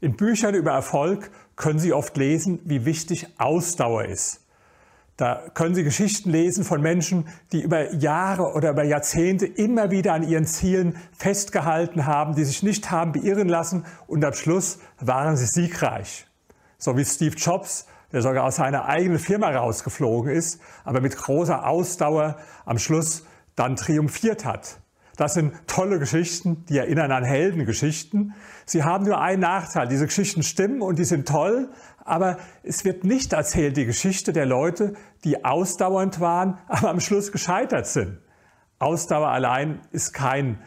In Büchern über Erfolg können Sie oft lesen, wie wichtig Ausdauer ist. Da können Sie Geschichten lesen von Menschen, die über Jahre oder über Jahrzehnte immer wieder an ihren Zielen festgehalten haben, die sich nicht haben beirren lassen und am Schluss waren sie siegreich. So wie Steve Jobs, der sogar aus seiner eigenen Firma rausgeflogen ist, aber mit großer Ausdauer am Schluss dann triumphiert hat. Das sind tolle Geschichten, die erinnern an Heldengeschichten. Sie haben nur einen Nachteil. Diese Geschichten stimmen und die sind toll, aber es wird nicht erzählt die Geschichte der Leute, die ausdauernd waren, aber am Schluss gescheitert sind. Ausdauer allein ist kein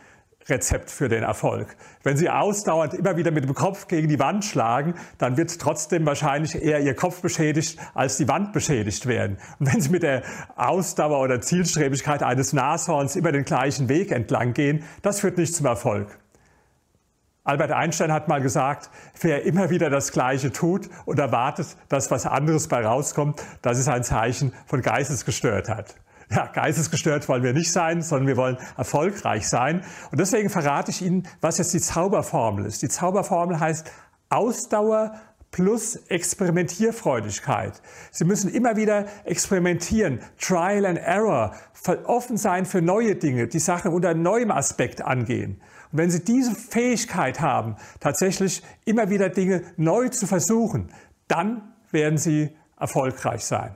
Rezept für den Erfolg. Wenn Sie ausdauernd immer wieder mit dem Kopf gegen die Wand schlagen, dann wird trotzdem wahrscheinlich eher Ihr Kopf beschädigt, als die Wand beschädigt werden. Und wenn Sie mit der Ausdauer oder Zielstrebigkeit eines Nashorns immer den gleichen Weg entlang gehen, das führt nicht zum Erfolg. Albert Einstein hat mal gesagt, wer immer wieder das Gleiche tut und erwartet, dass was anderes bei rauskommt, das ist ein Zeichen von Geistesgestörtheit ja, geistesgestört wollen wir nicht sein, sondern wir wollen erfolgreich sein. Und deswegen verrate ich Ihnen, was jetzt die Zauberformel ist. Die Zauberformel heißt Ausdauer plus Experimentierfreudigkeit. Sie müssen immer wieder experimentieren, Trial and Error, offen sein für neue Dinge, die Sache unter neuem Aspekt angehen. Und wenn Sie diese Fähigkeit haben, tatsächlich immer wieder Dinge neu zu versuchen, dann werden Sie erfolgreich sein.